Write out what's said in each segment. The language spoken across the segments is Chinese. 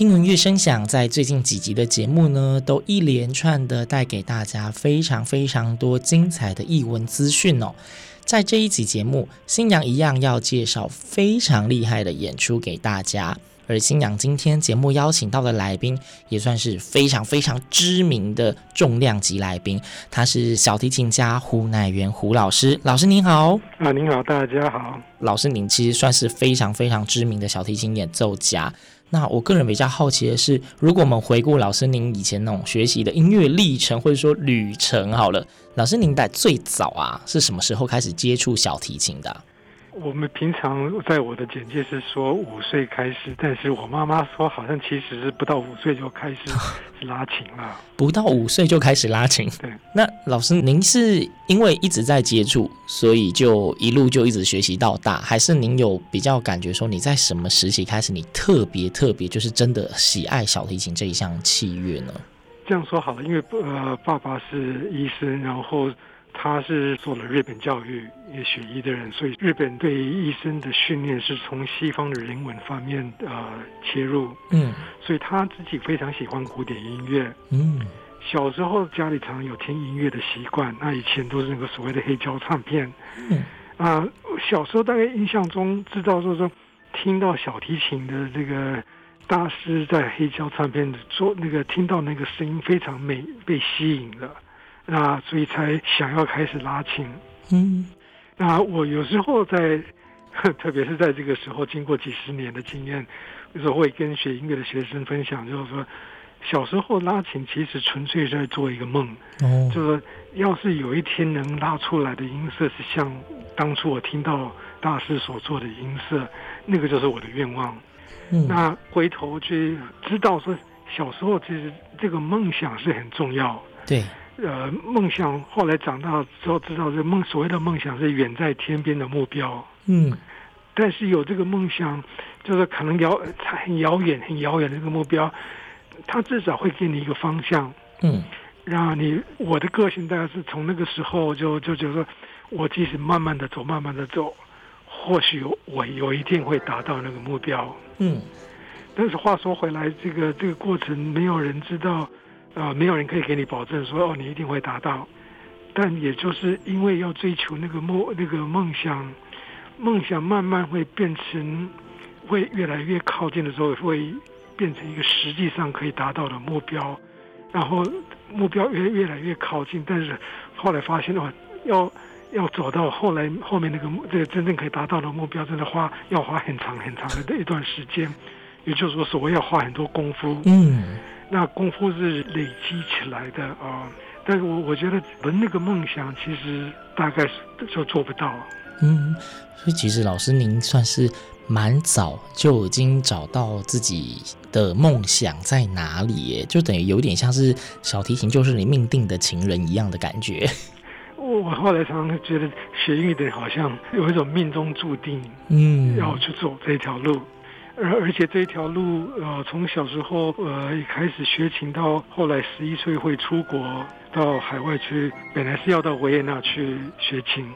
听闻乐声响在最近几集的节目呢，都一连串的带给大家非常非常多精彩的译文资讯哦。在这一集节目，新娘一样要介绍非常厉害的演出给大家。而新娘今天节目邀请到的来宾，也算是非常非常知名的重量级来宾，他是小提琴家胡乃元胡老师。老师您好。啊，您好，大家好。老师，您其实算是非常非常知名的小提琴演奏家。那我个人比较好奇的是，如果我们回顾老师您以前那种学习的音乐历程，或者说旅程，好了，老师您在最早啊是什么时候开始接触小提琴的？我们平常在我的简介是说五岁开始，但是我妈妈说好像其实是不到五岁就开始 拉琴了。不到五岁就开始拉琴。对，那老师您是因为一直在接触，所以就一路就一直学习到大，还是您有比较感觉说你在什么时期开始你特别特别就是真的喜爱小提琴这一项器乐呢？这样说好了，因为呃，爸爸是医生，然后。他是做了日本教育，也学医的人，所以日本对医生的训练是从西方的人文方面呃切入。嗯，所以他自己非常喜欢古典音乐。嗯，小时候家里常有听音乐的习惯，那以前都是那个所谓的黑胶唱片。嗯，啊，小时候大概印象中知道说说听到小提琴的这个大师在黑胶唱片做那个听到那个声音非常美，被吸引了。那所以才想要开始拉琴。嗯，那我有时候在，特别是在这个时候，经过几十年的经验，有时候会跟学音乐的学生分享，就是说，小时候拉琴其实纯粹是在做一个梦。哦，就是说，要是有一天能拉出来的音色是像当初我听到大师所做的音色，那个就是我的愿望。嗯，那回头去知道说，小时候其实这个梦想是很重要。对。呃，梦想后来长大之后知道，这梦所谓的梦想是远在天边的目标。嗯，但是有这个梦想，就是可能遥很遥远、很遥远的一个目标，它至少会给你一个方向。嗯，让你我的个性大概是从那个时候就就觉得，我即使慢慢的走，慢慢的走，或许我有一天会达到那个目标。嗯，但是话说回来，这个这个过程没有人知道。啊、呃，没有人可以给你保证说哦，你一定会达到。但也就是因为要追求那个梦，那个梦想，梦想慢慢会变成，会越来越靠近的时候，会变成一个实际上可以达到的目标。然后目标越越来越靠近，但是后来发现的话，要要走到后来后面那个这个真正可以达到的目标，真的花要花很长很长的一段时间。也就是说，所谓要花很多功夫。嗯。那功夫是累积起来的啊、但是我我觉得我那个梦想其实大概是就做不到。嗯，所以其实老师您算是蛮早就已经找到自己的梦想在哪里，就等于有点像是小提琴就是你命定的情人一样的感觉。我后来常常觉得学音乐的人好像有一种命中注定，嗯，要去走这条路。而而且这条路，呃，从小时候呃一开始学琴，到后来十一岁会出国到海外去，本来是要到维也纳去学琴，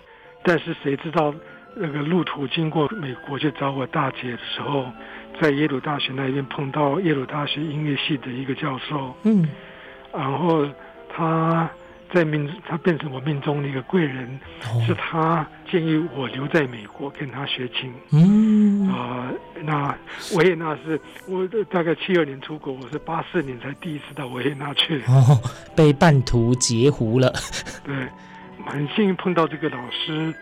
但是谁知道那个路途经过美国去找我大姐的时候，在耶鲁大学那边碰到耶鲁大学音乐系的一个教授，嗯，然后他。在命，他变成我命中的一个贵人，哦、是他建议我留在美国跟他学琴。嗯，呃，那维也纳是我大概七二年出国，我是八四年才第一次到维也纳去。哦，被半途截胡了。对，很幸运碰到这个老师，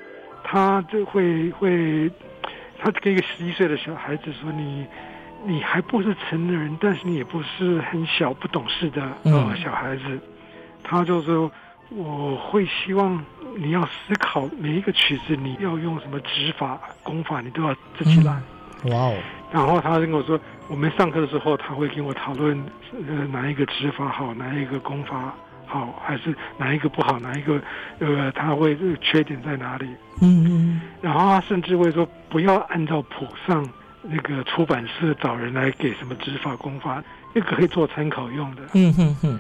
他就会会，他跟一个十一岁的小孩子说：“你你还不是成人，但是你也不是很小不懂事的呃小孩子。”他就说：“我会希望。”你要思考每一个曲子，你要用什么指法、功法，你都要自己来。哇哦！然后他跟我说，我们上课的时候，他会跟我讨论，呃，哪一个指法好，哪一个功法好，还是哪一个不好，哪一个，呃，他会缺点在哪里？嗯嗯。然后他甚至会说，不要按照谱上那个出版社找人来给什么指法、功法，那个可以做参考用的。嗯哼哼。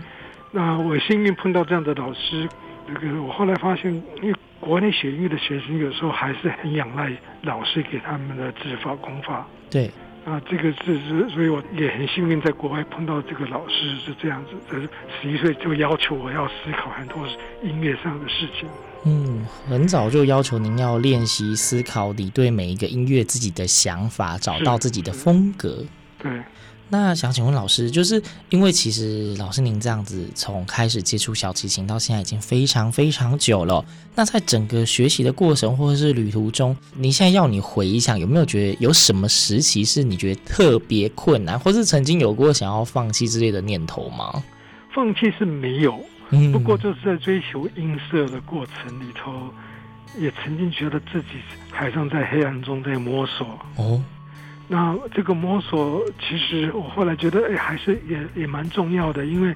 那我幸运碰到这样的老师。这个我后来发现，因为国内学音乐的学生有时候还是很仰赖老师给他们的指法功法。对，啊，这个是是，所以我也很幸运在国外碰到这个老师是这样子。是十一岁就要求我要思考很多音乐上的事情。嗯，很早就要求您要练习思考，你对每一个音乐自己的想法，找到自己的风格。对。那想请问老师，就是因为其实老师您这样子从开始接触小提琴到现在已经非常非常久了。那在整个学习的过程或者是旅途中，您现在要你回想，有没有觉得有什么时期是你觉得特别困难，或是曾经有过想要放弃之类的念头吗？放弃是没有，不过就是在追求音色的过程里头，也曾经觉得自己好像在黑暗中在摸索哦。那这个摸索，其实我后来觉得，哎，还是也也蛮重要的，因为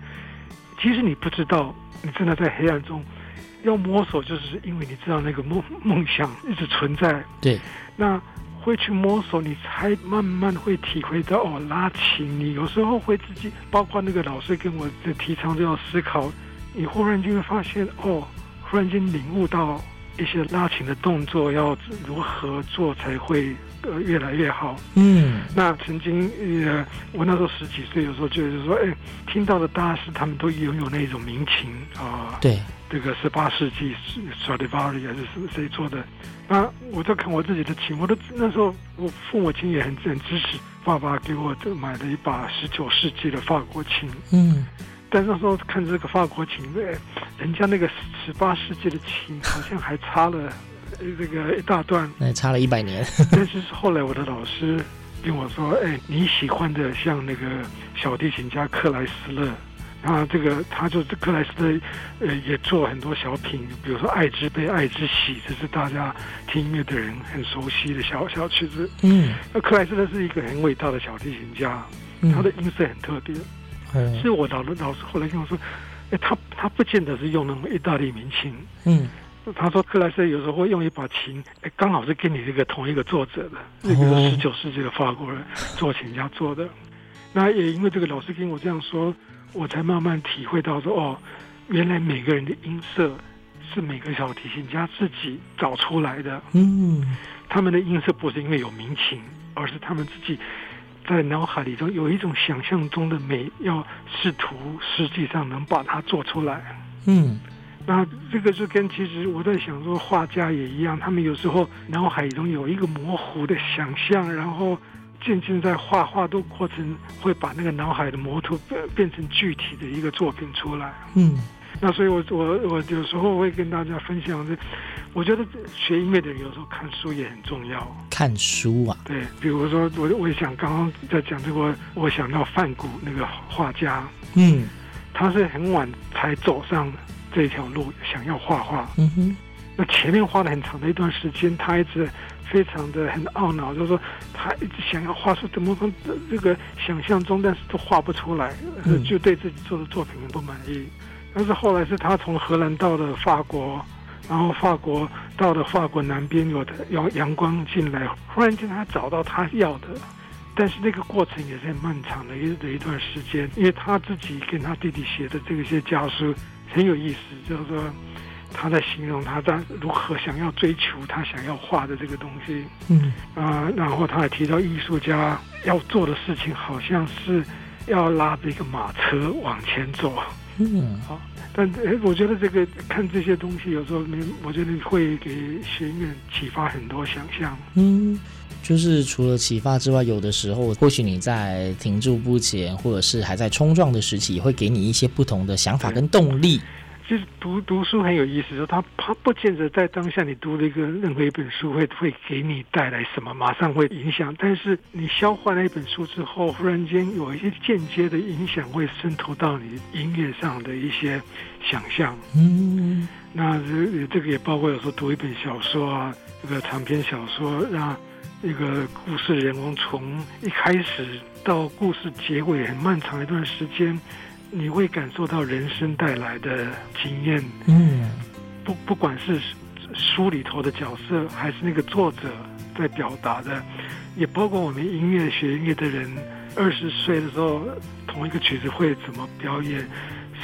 其实你不知道，你真的在黑暗中要摸索，就是因为你知道那个梦梦想一直存在。对。那会去摸索，你才慢慢会体会到哦，拉琴，你有时候会自己，包括那个老师跟我的提倡，就要思考，你忽然就会发现，哦，忽然间领悟到一些拉琴的动作要如何做才会。呃，越来越好。嗯，那曾经呃，我那时候十几岁，有时候就是说，哎，听到的大师他们都拥有那种民琴啊。呃、对，这个十八世纪是 Stradivari 还是谁谁做的？那我在看我自己的琴，我都那时候我父母亲也很很支持，爸爸给我买了一把十九世纪的法国琴。嗯，但那时候看这个法国琴，哎，人家那个十八世纪的琴好像还差了。这个一大段，那差了一百年。但是后来我的老师跟我说：“哎，你喜欢的像那个小提琴家克莱斯勒，啊，这个他就克莱斯勒，呃，也做很多小品，比如说《爱之悲》《爱之喜》，这是大家听音乐的人很熟悉的小小曲子。嗯，那克莱斯勒是一个很伟大的小提琴家，他的音色很特别。嗯，是我老的老师后来跟我说：“哎，他他不见得是用那种意大利民琴。”嗯。他说克莱斯有时候会用一把琴，哎，刚好是跟你这个同一个作者的，那个十九世纪的法国人作琴家做的。那也因为这个老师跟我这样说，我才慢慢体会到说，哦，原来每个人的音色是每个小提琴家自己找出来的。嗯，他们的音色不是因为有民琴，而是他们自己在脑海里头有一种想象中的美，要试图实际上能把它做出来。嗯。那这个就跟其实我在想说，画家也一样，他们有时候脑海中有一个模糊的想象，然后渐渐在画画的过程会把那个脑海的模图变变成具体的一个作品出来。嗯，那所以我我我有时候会跟大家分享这，我觉得学音乐的人有时候看书也很重要。看书啊？对，比如说我我想刚刚在讲这个，我想到范谷那个画家，嗯，他是很晚才走上的。这条路想要画画，嗯哼，那前面花了很长的一段时间，他一直非常的很懊恼，就是说他一直想要画出怎么说这个想象中，但是都画不出来，嗯，就对自己做的作品很不满意。但是后来是他从荷兰到了法国，然后法国到了法国南边有的阳阳光进来，忽然间他找到他要的，但是那个过程也是很漫长的一的一段时间，因为他自己跟他弟弟写的这个些家书。很有意思，就是说他在形容他在如何想要追求他想要画的这个东西，嗯啊、呃，然后他还提到艺术家要做的事情好像是要拉着一个马车往前走，嗯，好，但哎，我觉得这个看这些东西，有时候你，我觉得会给学员启发很多想象。嗯，就是除了启发之外，有的时候或许你在停住不前，或者是还在冲撞的时期，也会给你一些不同的想法跟动力。其实读读书很有意思，说他他不见得在当下你读了一个任何一本书会会给你带来什么，马上会影响。但是你消化了一本书之后，忽然间有一些间接的影响会渗透到你音乐上的一些想象。嗯，那这这个也包括有时候读一本小说啊，这个长篇小说，让一个故事人物从一开始到故事结尾很漫长一段时间。你会感受到人生带来的经验，嗯，不不管是书里头的角色，还是那个作者在表达的，也包括我们音乐学音乐的人，二十岁的时候同一个曲子会怎么表演，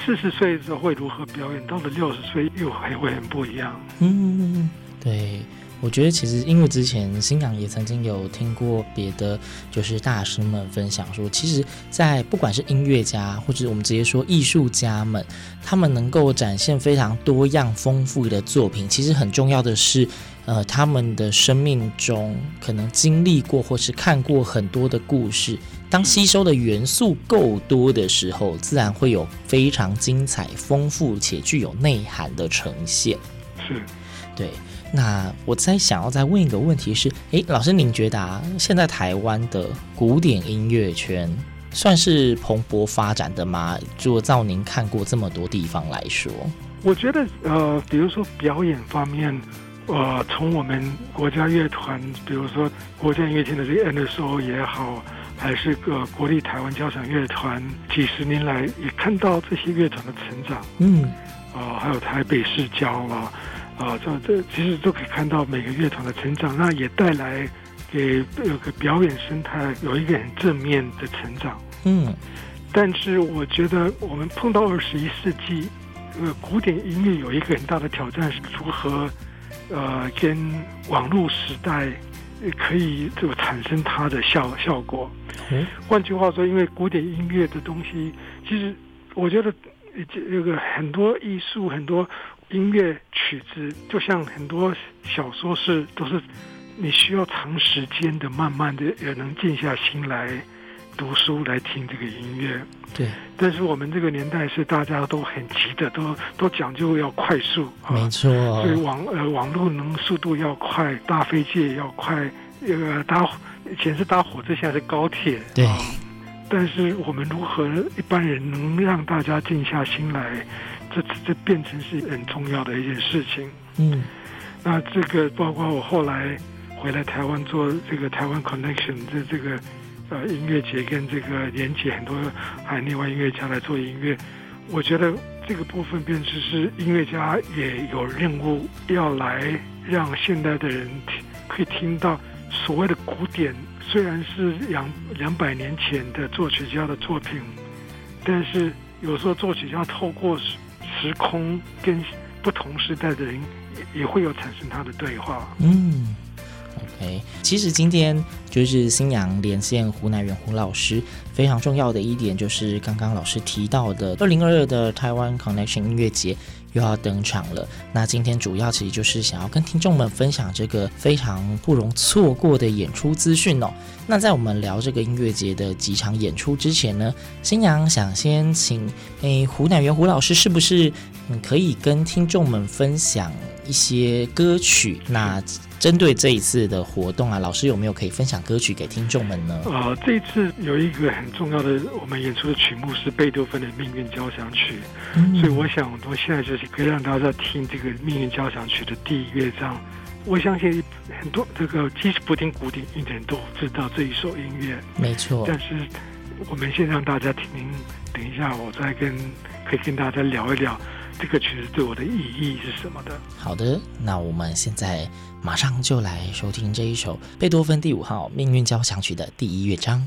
四十岁的时候会如何表演，到了六十岁又还会很不一样。嗯，对。我觉得其实因为之前星洋也曾经有听过别的就是大师们分享说，其实，在不管是音乐家或者我们直接说艺术家们，他们能够展现非常多样丰富的作品，其实很重要的是，呃，他们的生命中可能经历过或是看过很多的故事，当吸收的元素够多的时候，自然会有非常精彩、丰富且具有内涵的呈现。是，对。那我在想要再问一个问题是，诶，老师您觉得啊，现在台湾的古典音乐圈算是蓬勃发展的吗？就照您看过这么多地方来说，我觉得呃，比如说表演方面，呃，从我们国家乐团，比如说国家音乐厅的这个 NSO 也好，还是个国立台湾交响乐团，几十年来也看到这些乐团的成长，嗯，啊、呃，还有台北市交啊。啊，这这其实都可以看到每个乐团的成长，那也带来给有个表演生态有一个很正面的成长。嗯，但是我觉得我们碰到二十一世纪，呃，古典音乐有一个很大的挑战是如何呃跟网络时代可以就产生它的效效果。嗯，换句话说，因为古典音乐的东西，其实我觉得这个很多艺术很多。音乐曲子就像很多小说是都是你需要长时间的，慢慢的也能静下心来读书来听这个音乐。对，但是我们这个年代是大家都很急的，都都讲究要快速。没错，所以网呃网络能速度要快，搭飞机也要快。那个搭以前是搭火车，现在是高铁。对。但是我们如何一般人能让大家静下心来？这这变成是很重要的一件事情。嗯，那这个包括我后来回来台湾做这个台湾 Connection 这这个呃音乐节跟这个连接很多海内外音乐家来做音乐，我觉得这个部分变成是音乐家也有任务要来让现代的人听可以听到所谓的古典，虽然是两两百年前的作曲家的作品，但是有时候作曲家透过时空跟不同时代的人也也会有产生他的对话。嗯，OK，其实今天就是新阳连线胡乃元胡老师，非常重要的一点就是刚刚老师提到的二零二二的台湾 Connection 音乐节。又要登场了。那今天主要其实就是想要跟听众们分享这个非常不容错过的演出资讯哦。那在我们聊这个音乐节的几场演出之前呢，新阳想先请诶胡乃元胡老师，是不是嗯可以跟听众们分享一些歌曲？那针对这一次的活动啊，老师有没有可以分享歌曲给听众们呢？呃，这一次有一个很重要的我们演出的曲目是贝多芬的《命运交响曲》，嗯，所以我想我现在就是可以让大家听这个《命运交响曲》的第一乐章。我相信很多这个即使不听古典音乐的人都知道这一首音乐，没错。但是我们先让大家听，等一下我再跟可以跟大家聊一聊。这个曲子对我的意义是什么的？好的，那我们现在马上就来收听这一首贝多芬第五号命运交响曲的第一乐章。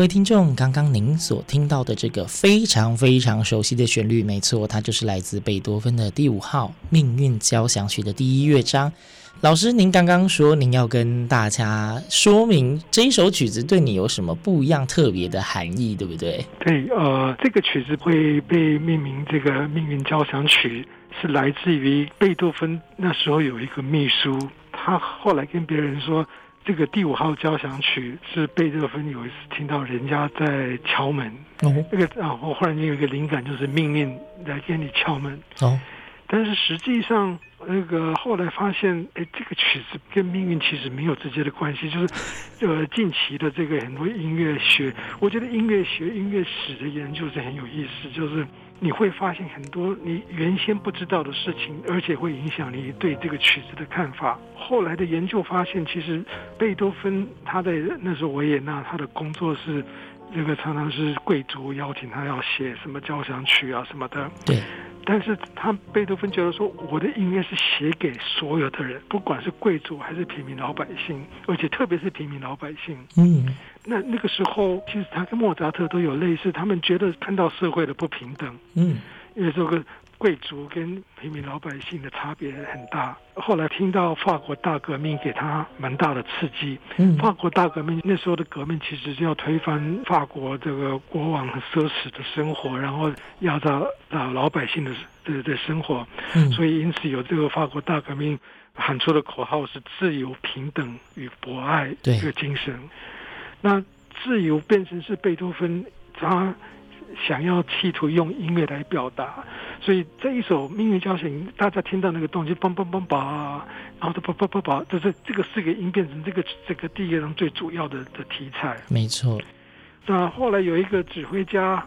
各位听众，刚刚您所听到的这个非常非常熟悉的旋律，没错，它就是来自贝多芬的第五号命运交响曲的第一乐章。老师，您刚刚说您要跟大家说明这一首曲子对你有什么不一样、特别的含义，对不对？对，呃，这个曲子会被命名这个命运交响曲，是来自于贝多芬那时候有一个秘书，他后来跟别人说，这个第五号交响曲是贝多芬有一次听到人家在敲门，哦，那个啊，我忽然间有一个灵感，就是命运来给你敲门，哦，但是实际上。那个后来发现，哎，这个曲子跟命运其实没有直接的关系。就是，呃，近期的这个很多音乐学，我觉得音乐学、音乐史的研究是很有意思。就是你会发现很多你原先不知道的事情，而且会影响你对这个曲子的看法。后来的研究发现，其实贝多芬他在那时候维也纳，他的工作是那个常常是贵族邀请他要写什么交响曲啊什么的。对。但是他贝多芬觉得说，我的音乐是写给所有的人，不管是贵族还是平民老百姓，而且特别是平民老百姓。嗯，那那个时候其实他跟莫扎特都有类似，他们觉得看到社会的不平等。嗯，因为这个。贵族跟平民老百姓的差别很大。后来听到法国大革命给他蛮大的刺激。嗯，法国大革命那时候的革命其实是要推翻法国这个国王很奢侈的生活，然后压榨啊老百姓的的的生活。嗯，所以因此有这个法国大革命喊出的口号是自由、平等与博爱这个精神。那自由变成是贝多芬他。想要企图用音乐来表达，所以这一首命运交响，大家听到那个动机，梆梆梆梆，然后就梆梆梆梆，就是这个四个音变成这个这个第一乐章最主要的的题材。没错。那后来有一个指挥家，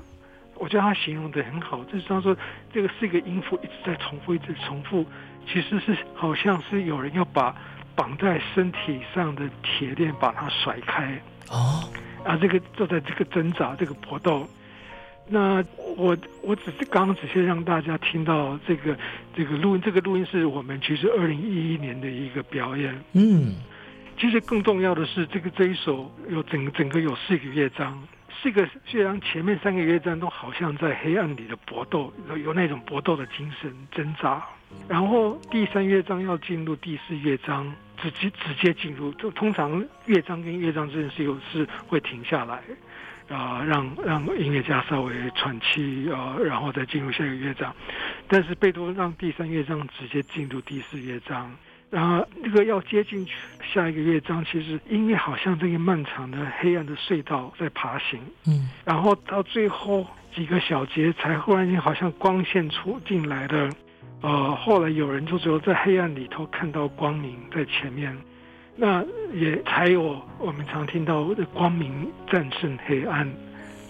我觉得他形容的很好，就是他说这个四个音符一直在重复，一直重复，其实是好像是有人要把绑在身体上的铁链把它甩开。哦。啊，这个就在这个挣扎，这个搏斗。那我我只是刚刚只是让大家听到这个这个录音，这个录音是我们其实二零一一年的一个表演。嗯，其实更重要的是，这个这一首有整整个有四个乐章，四个乐章前面三个乐章都好像在黑暗里的搏斗，有有那种搏斗的精神挣扎。然后第三乐章要进入第四乐章，直接直接进入，就通常乐章跟乐章之间是有是会停下来。啊、呃，让让音乐家稍微喘气啊、呃，然后再进入下一个乐章。但是贝多让第三乐章直接进入第四乐章，然后那个要接进去下一个乐章，其实音乐好像这个漫长的黑暗的隧道在爬行。嗯，然后到最后几个小节才忽然间好像光线出进来的。呃，后来有人就只有在黑暗里头看到光明在前面。那也才有我们常听到的光明战胜黑暗，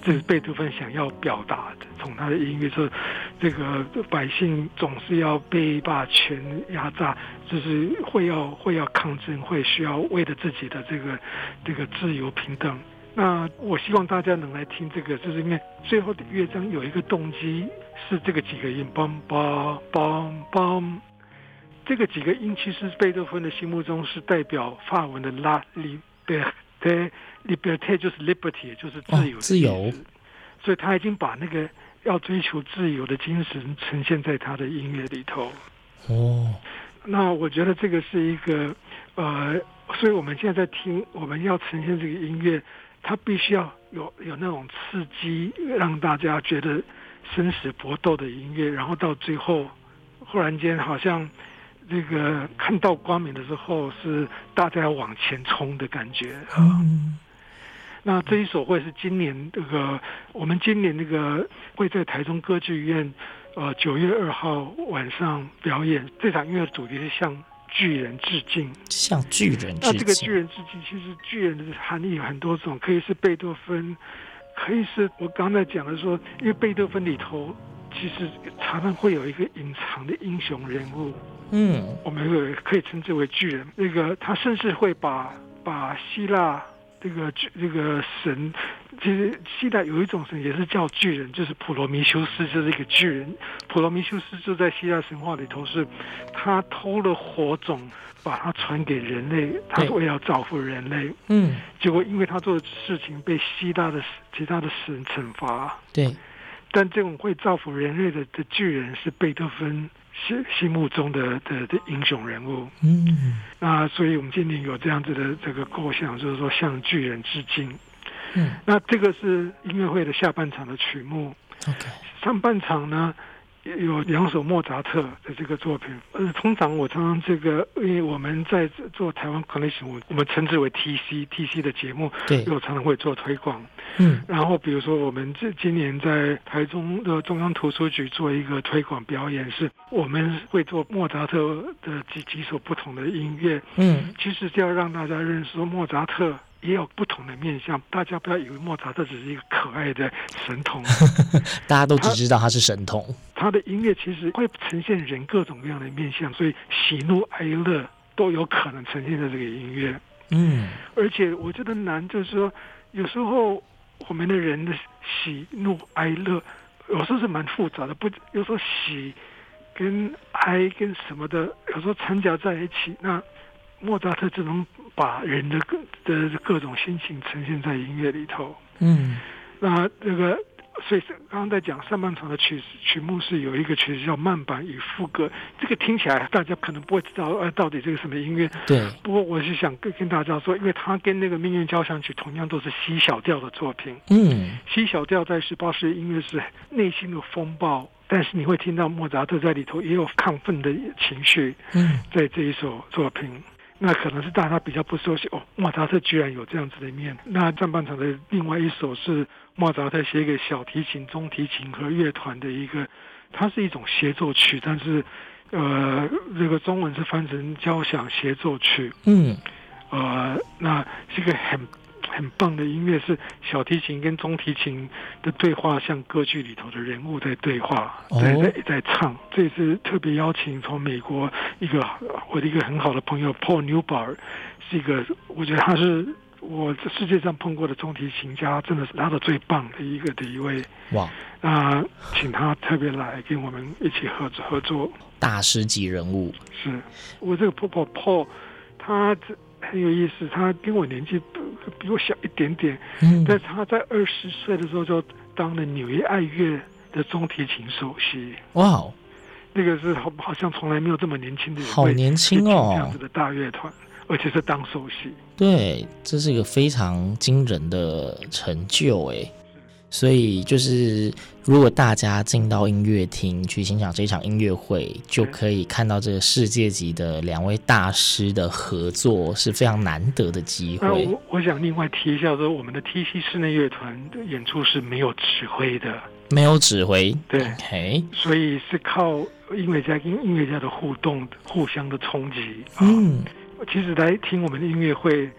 这是贝多芬想要表达的。从他的音乐说，这个百姓总是要被霸权压榨，就是会要会要抗争，会需要为了自己的这个这个自由平等。那我希望大家能来听这个，就是因为最后的乐章有一个动机是这个几个音，梆梆梆梆。这个几个音其实贝多芬的心目中是代表法文的 La liberté，liberté 就是 liberty，就是自由、哦。自由。所以他已经把那个要追求自由的精神呈现在他的音乐里头。哦。那我觉得这个是一个呃，所以我们现在在听，我们要呈现这个音乐，它必须要有有那种刺激，让大家觉得生死搏斗的音乐，然后到最后忽然间好像。这个看到光明的时候，是大家要往前冲的感觉啊。嗯、那这一首会是今年这个，我们今年那个会在台中歌剧院，呃，九月二号晚上表演。这场音乐主题是向巨人致敬，向巨人致敬。那这个巨人致敬，其实巨人的含义有很多种，可以是贝多芬，可以是我刚才讲的说，因为贝多芬里头其实常常会有一个隐藏的英雄人物。嗯，我们可以称之为巨人。那个他甚至会把把希腊这个巨这个神，其实希腊有一种神也是叫巨人，就是普罗米修斯，就是一个巨人。普罗米修斯就在希腊神话里头是，他偷了火种，把它传给人类，他是为了造福人类。嗯，结果因为他做的事情被希腊的其他的神惩罚。对，但这种会造福人类的的巨人是贝多芬。心心目中的的的英雄人物，嗯，那所以我们今天有这样子的这个构想，就是说向巨人致敬，嗯，那这个是音乐会的下半场的曲目，OK，上半场呢。有两首莫扎特的这个作品，呃，通常我常常这个，因为我们在做台湾 Connection，我我们称之为 TC TC 的节目，对，又常常会做推广，嗯，然后比如说我们这今年在台中的中央图书局做一个推广表演，是我们会做莫扎特的几几首不同的音乐，嗯，其实就要让大家认识说莫扎特。也有不同的面相，大家不要以为莫扎特只是一个可爱的神童，大家都只知道他是神童。他，他的音乐其实会呈现人各种各样的面相，所以喜怒哀乐都有可能呈现在这个音乐。嗯，而且我觉得难就是说，有时候我们的人的喜怒哀乐有时候是蛮复杂的，不，有时候喜跟哀跟什么的，有时候掺杂在一起，那。莫扎特只能把人的各的各种心情呈现在音乐里头。嗯，那这个，所以刚刚在讲上半场的曲曲目是有一个曲子叫慢板与副歌，这个听起来大家可能不会知道，呃，到底这个什么音乐？对。不过我是想跟跟大家说，因为它跟那个命运交响曲同样都是 C 小调的作品。嗯，C 小调在十八世纪音乐是内心的风暴，但是你会听到莫扎特在里头也有亢奋的情绪。嗯，在这一首作品。那可能是大家比较不熟悉哦，莫扎特居然有这样子的一面。那上半场的另外一首是莫扎特写给小提琴、中提琴和乐团的一个，它是一种协奏曲，但是呃，这个中文是翻成交响协奏曲。嗯，呃，那是一个很。很棒的音乐是小提琴跟中提琴的对话，像歌剧里头的人物在对话，在在在唱。这次特别邀请从美国一个我的一个很好的朋友 Paul Newbar，是一个我觉得他是我世界上碰过的中提琴家，真的是拉的最棒的一个的一位。哇！那请他特别来跟我们一起合作合作，大师级人物。是我这个 Paul Paul，他这。很有意思，他跟我年纪比我小一点点，嗯，但是他在二十岁的时候就当了纽约爱乐的中提琴首席。哇，那个是好好像从来没有这么年轻的人，好年轻哦，这样子的大乐团，而且是当首席。对，这是一个非常惊人的成就，哎。所以就是，如果大家进到音乐厅去欣赏这场音乐会，就可以看到这个世界级的两位大师的合作，是非常难得的机会。我我想另外提一下说，我们的 TC 室内乐团的演出是没有指挥的，没有指挥，对，OK，所以是靠音乐家跟音乐家的互动，互相的冲击。嗯，其实来听我们的音乐会。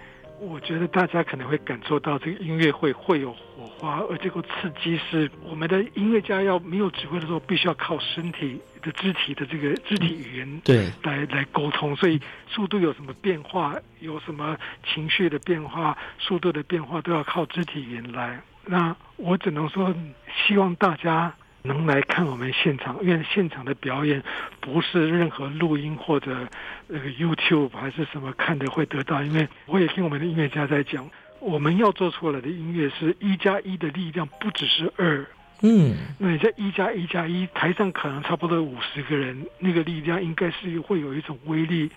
我觉得大家可能会感受到这个音乐会会有火花，而这个刺激是我们的音乐家要没有指挥的时候，必须要靠身体的肢体的这个肢体语言对来来沟通。所以速度有什么变化，有什么情绪的变化，速度的变化都要靠肢体语言来。那我只能说，希望大家。能来看我们现场，因为现场的表演不是任何录音或者那个 YouTube 还是什么看的会得到，因为我也听我们的音乐家在讲，我们要做出来的音乐是一加一的力量不只是二，嗯，那你在一加一加一，台上可能差不多五十个人，那个力量应该是会有一种威力。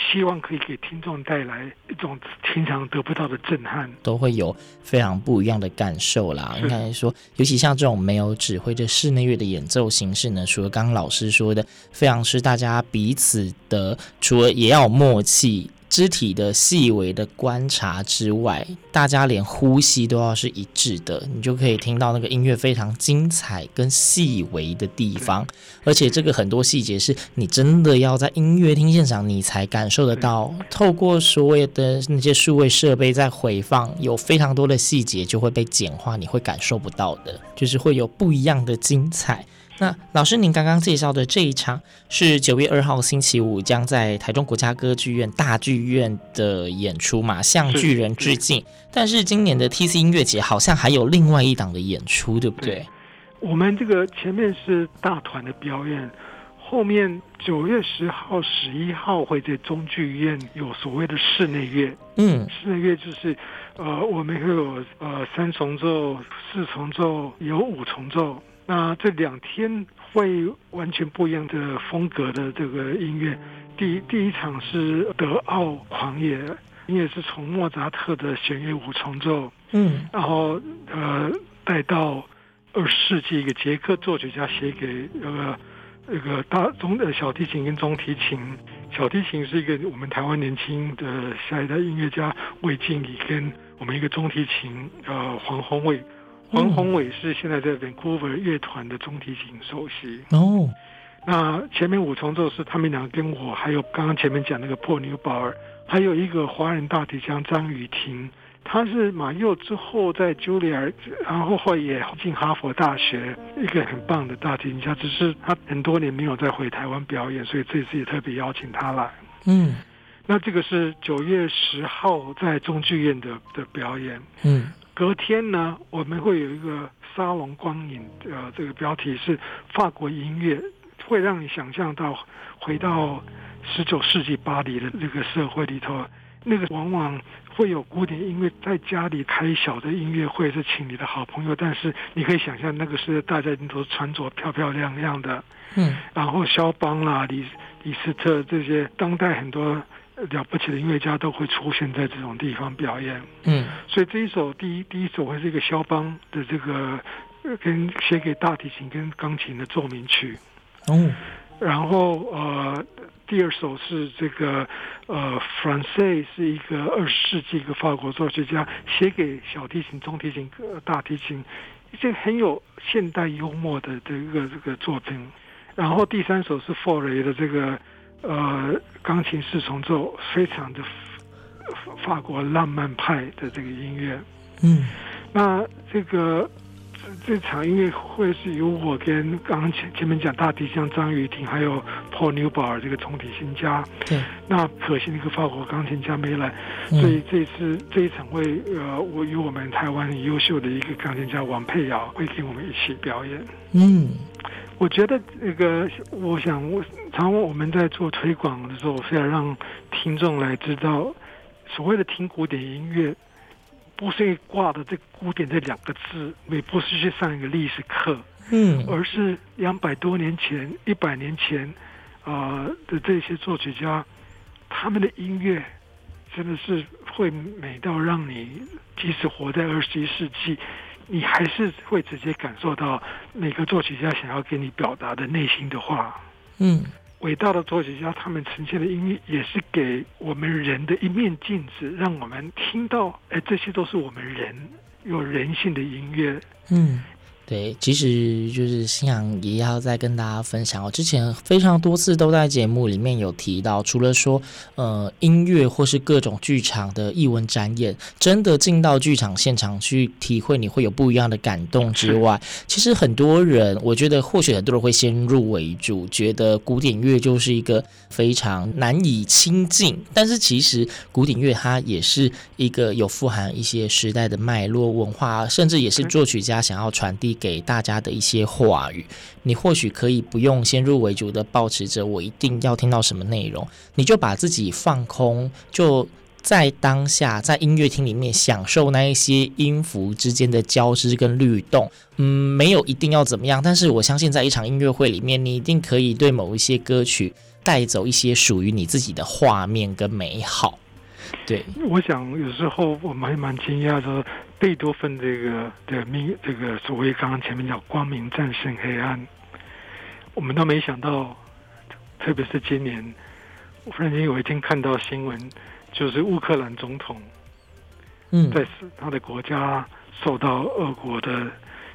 希望可以给听众带来一种平常得不到的震撼，都会有非常不一样的感受啦。应该说，尤其像这种没有指挥的室内乐的演奏形式呢，除了刚刚老师说的，非常是大家彼此的，除了也要有默契。肢体的细微的观察之外，大家连呼吸都要是一致的，你就可以听到那个音乐非常精彩跟细微的地方。而且这个很多细节是你真的要在音乐厅现场你才感受得到。透过所谓的那些数位设备在回放，有非常多的细节就会被简化，你会感受不到的，就是会有不一样的精彩。那老师，您刚刚介绍的这一场是九月二号星期五将在台中国家歌剧院大剧院的演出嘛？向巨人致敬。但是今年的 TC 音乐节好像还有另外一档的演出，对不对？对，我们这个前面是大团的表演，后面九月十号、十一号会在中剧院有所谓的室内乐。嗯，室内乐就是呃，我们会有呃三重奏、四重奏，有五重奏。那这两天会完全不一样的风格的这个音乐，第一第一场是德奥狂野，音乐是从莫扎特的弦乐五重奏，嗯，然后呃带到二十世纪一个捷克作曲家写给那个那个大中的小提琴跟中提琴，小提琴是一个我们台湾年轻的下一代音乐家魏静怡跟我们一个中提琴呃黄宏伟。黄宏伟是现在在 Vancouver 乐团的中提琴首席哦。那前面五重奏是他们两个跟我，还有刚刚前面讲那个破纽保尔，还有一个华人大提琴张雨婷，他是马友之后在 Juilliard，然后后来也进哈佛大学，一个很棒的大提琴家。只是他很多年没有再回台湾表演，所以这次也特别邀请他来。嗯，那这个是九月十号在中剧院的的表演。嗯。隔天呢，我们会有一个沙龙光影，呃，这个标题是法国音乐，会让你想象到回到十九世纪巴黎的这个社会里头，那个往往会有古典音乐，在家里开小的音乐会，是请你的好朋友，但是你可以想象那个是大家都穿着漂漂亮亮的，嗯，然后肖邦啦、李李斯特这些当代很多。了不起的音乐家都会出现在这种地方表演，嗯，所以这一首第一第一首会是一个肖邦的这个跟写给大提琴跟钢琴的奏鸣曲，哦，然后呃第二首是这个呃 Francais 是一个二十世纪一个法国作曲家写给小提琴、中提琴、大提琴，一些很有现代幽默的这个这个作品，然后第三首是 Fauré 的这个。呃，钢琴四重奏非常的法国浪漫派的这个音乐，嗯，那这个这，场音乐会是由我跟刚刚前前面讲大提琴张雨婷，还有 Paul Newbar 这个重提新家，对，那可惜那个法国钢琴家没来，所以这次这一场会呃，我与我们台湾很优秀的一个钢琴家王佩瑶会跟我们一起表演，嗯。我觉得那个，我想，我常我们在做推广的时候，是要让听众来知道，所谓的听古典音乐，不是挂的这“古典”这两个字，也不是去上一个历史课，嗯，而是两百多年前、一百年前，啊、呃、的这些作曲家，他们的音乐真的是会美到让你，即使活在二十一世纪。你还是会直接感受到每个作曲家想要给你表达的内心的话。嗯，伟大的作曲家他们呈现的音乐也是给我们人的一面镜子，让我们听到，哎，这些都是我们人有人性的音乐。嗯。对，其实就是新阳也要再跟大家分享我。之前非常多次都在节目里面有提到，除了说呃音乐或是各种剧场的艺文展演，真的进到剧场现场去体会，你会有不一样的感动之外，其实很多人，我觉得或许很多人会先入为主，觉得古典乐就是一个非常难以亲近。但是其实古典乐它也是一个有富含一些时代的脉络文化，甚至也是作曲家想要传递。给大家的一些话语，你或许可以不用先入为主的保持着我一定要听到什么内容，你就把自己放空，就在当下，在音乐厅里面享受那一些音符之间的交织跟律动。嗯，没有一定要怎么样，但是我相信在一场音乐会里面，你一定可以对某一些歌曲带走一些属于你自己的画面跟美好。对，我想有时候我们还蛮惊讶说。贝多芬这个的命，这个所谓刚刚前面讲光明战胜黑暗，我们都没想到，特别是今年，我忽然间有一天看到新闻，就是乌克兰总统，嗯，在他的国家受到俄国的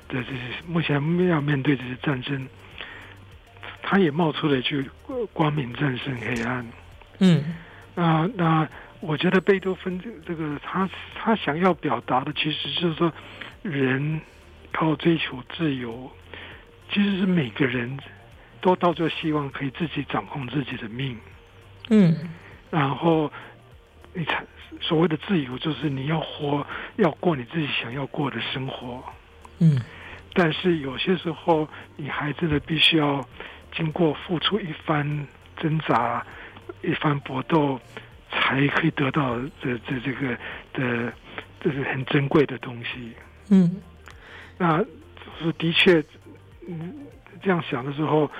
的这些目前要面对这些战争，他也冒出了一句“光明战胜黑暗”，嗯，那那。我觉得贝多芬这这个他他想要表达的，其实就是说，人靠追求自由，其实是每个人都到最后希望可以自己掌控自己的命，嗯，然后你才所谓的自由，就是你要活，要过你自己想要过的生活，嗯，但是有些时候，你还真的必须要经过付出一番挣扎、一番搏斗，才可以得到这这这个的，这是很珍贵的东西，嗯，那是的确。嗯，这样想的时候，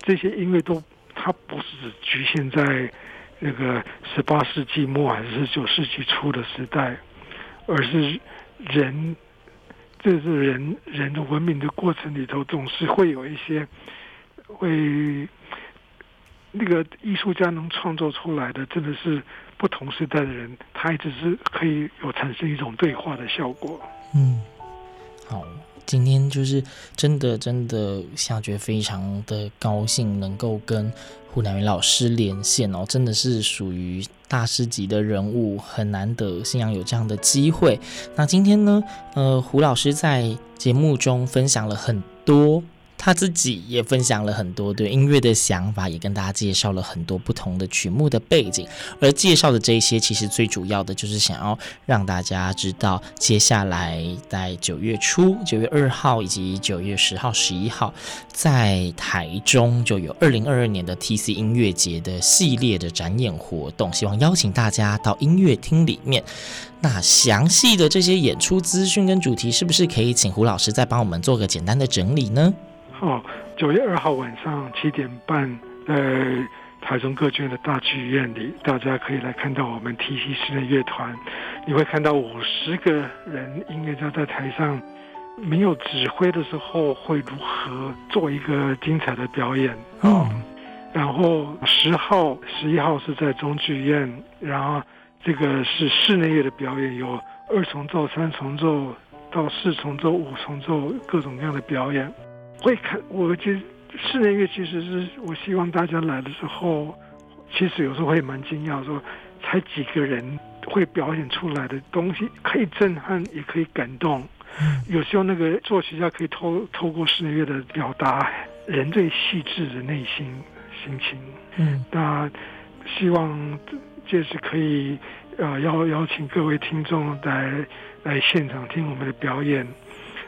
这些音乐都它不是只局限在那个十八世纪末还是十九世纪初的时代，而是人，这是人人的文明的过程里头，总是会有一些会那个艺术家能创作出来的，真的是不同时代的人，他一直是可以有产生一种对话的效果。嗯，好。今天就是真的真的，夏觉非常的高兴能够跟胡南云老师连线哦，真的是属于大师级的人物，很难得信仰有这样的机会。那今天呢，呃，胡老师在节目中分享了很多。他自己也分享了很多对音乐的想法，也跟大家介绍了很多不同的曲目的背景。而介绍的这些，其实最主要的就是想要让大家知道，接下来在九月初，九月二号以及九月十号、十一号，在台中就有二零二二年的 TC 音乐节的系列的展演活动，希望邀请大家到音乐厅里面。那详细的这些演出资讯跟主题，是不是可以请胡老师再帮我们做个简单的整理呢？哦，九月二号晚上七点半，在台中歌剧院的大剧院里，大家可以来看到我们 TC 室内乐团。你会看到五十个人音乐家在台上，没有指挥的时候会如何做一个精彩的表演啊、哦嗯？然后十号、十一号是在中剧院，然后这个是室内乐的表演，有二重奏、三重奏到四重奏、五重奏各种各样的表演。会看，我觉得室内乐其实是我希望大家来的时候，其实有时候会蛮惊讶，说才几个人会表演出来的东西，可以震撼，也可以感动。有时候那个作曲家可以透透过室内乐的表达人最细致的内心心情。嗯，那希望这是可以呃邀邀请各位听众来来现场听我们的表演。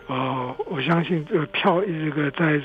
呃，我相信这个票这个在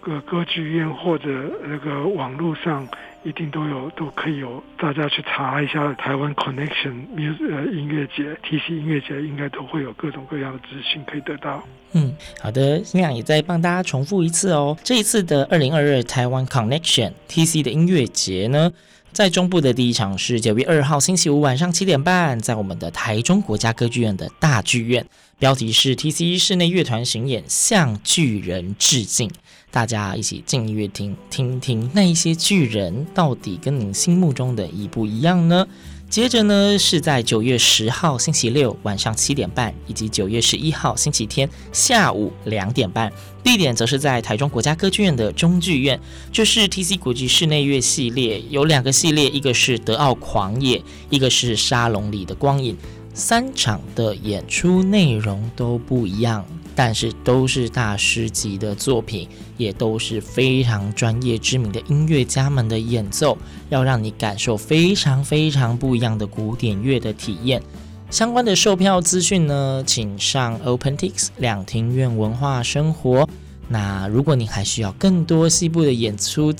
个歌剧院或者那个网络上一定都有，都可以有，大家去查一下台湾 Connection Music 音乐节 TC 音乐节，应该都会有各种各样的资讯可以得到。嗯，好的，星洋也再帮大家重复一次哦，这一次的二零二二台湾 Connection TC 的音乐节呢，在中部的第一场是九月二号星期五晚上七点半，在我们的台中国家歌剧院的大剧院。标题是 TC 室内乐团巡演，向巨人致敬。大家一起进音乐厅听听，那一些巨人到底跟您心目中的一不一样呢？接着呢，是在九月十号星期六晚上七点半，以及九月十一号星期天下午两点半。地点则是在台中国家歌剧院的中剧院。这是 TC 国际室内乐系列，有两个系列，一个是德奥狂野，一个是沙龙里的光影。三场的演出内容都不一样，但是都是大师级的作品，也都是非常专业知名的音乐家们的演奏，要让你感受非常非常不一样的古典乐的体验。相关的售票资讯呢，请上 OpenTix 两庭院文化生活。那如果你还需要更多西部的演出，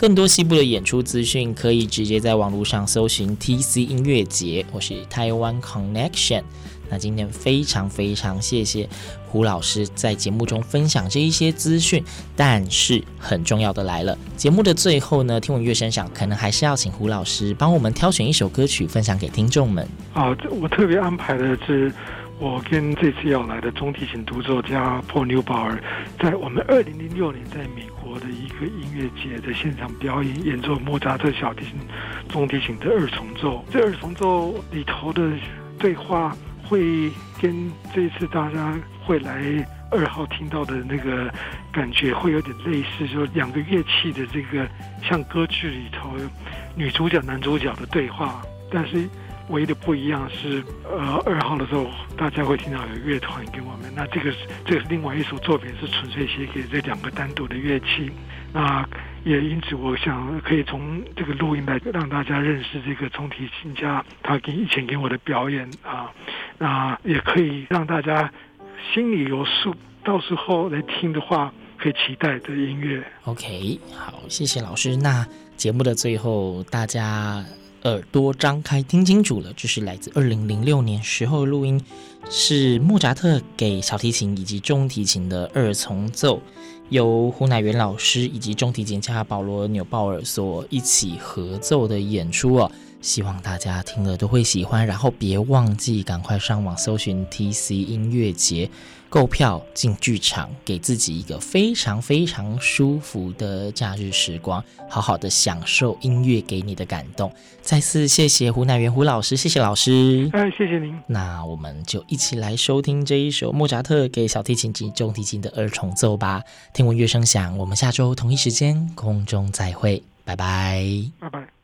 更多西部的演出资讯，可以直接在网络上搜寻 TC 音乐节或是台湾 Connection。那今天非常非常谢谢胡老师在节目中分享这一些资讯，但是很重要的来了，节目的最后呢，听闻乐声响，可能还是要请胡老师帮我们挑选一首歌曲分享给听众们。啊，我特别安排的是。我跟这次要来的中提琴独奏家 Paul Neubauer，在我们二零零六年在美国我的一个音乐节的现场表演，演奏莫扎特小提琴、中提琴的二重奏。这二重奏里头的对话，会跟这次大家会来二号听到的那个感觉会有点类似，说两个乐器的这个像歌剧里头女主角、男主角的对话，但是。唯一的不一样是，呃，二号的时候大家会听到有乐团给我们，那这个是这个是另外一首作品，是纯粹写给这两个单独的乐器。那也因此，我想可以从这个录音来让大家认识这个中提琴家，他给以前给我的表演啊，那也可以让大家心里有数，到时候来听的话，可以期待的音乐。OK，好，谢谢老师。那节目的最后，大家耳朵张开，听清楚了，这是来自二零零六年时候的录音，是莫扎特给小提琴以及中提琴的二重奏。由胡乃元老师以及中提琴家保罗纽鲍尔所一起合奏的演出哦，希望大家听了都会喜欢。然后别忘记赶快上网搜寻 TC 音乐节，购票进剧场，给自己一个非常非常舒服的假日时光，好好的享受音乐给你的感动。再次谢谢胡乃元胡老师，谢谢老师。哎，谢谢您。那我们就一起来收听这一首莫扎特给小提琴及中提琴的二重奏吧。听闻乐声响，我们下周同一时间空中再会，拜拜，拜拜。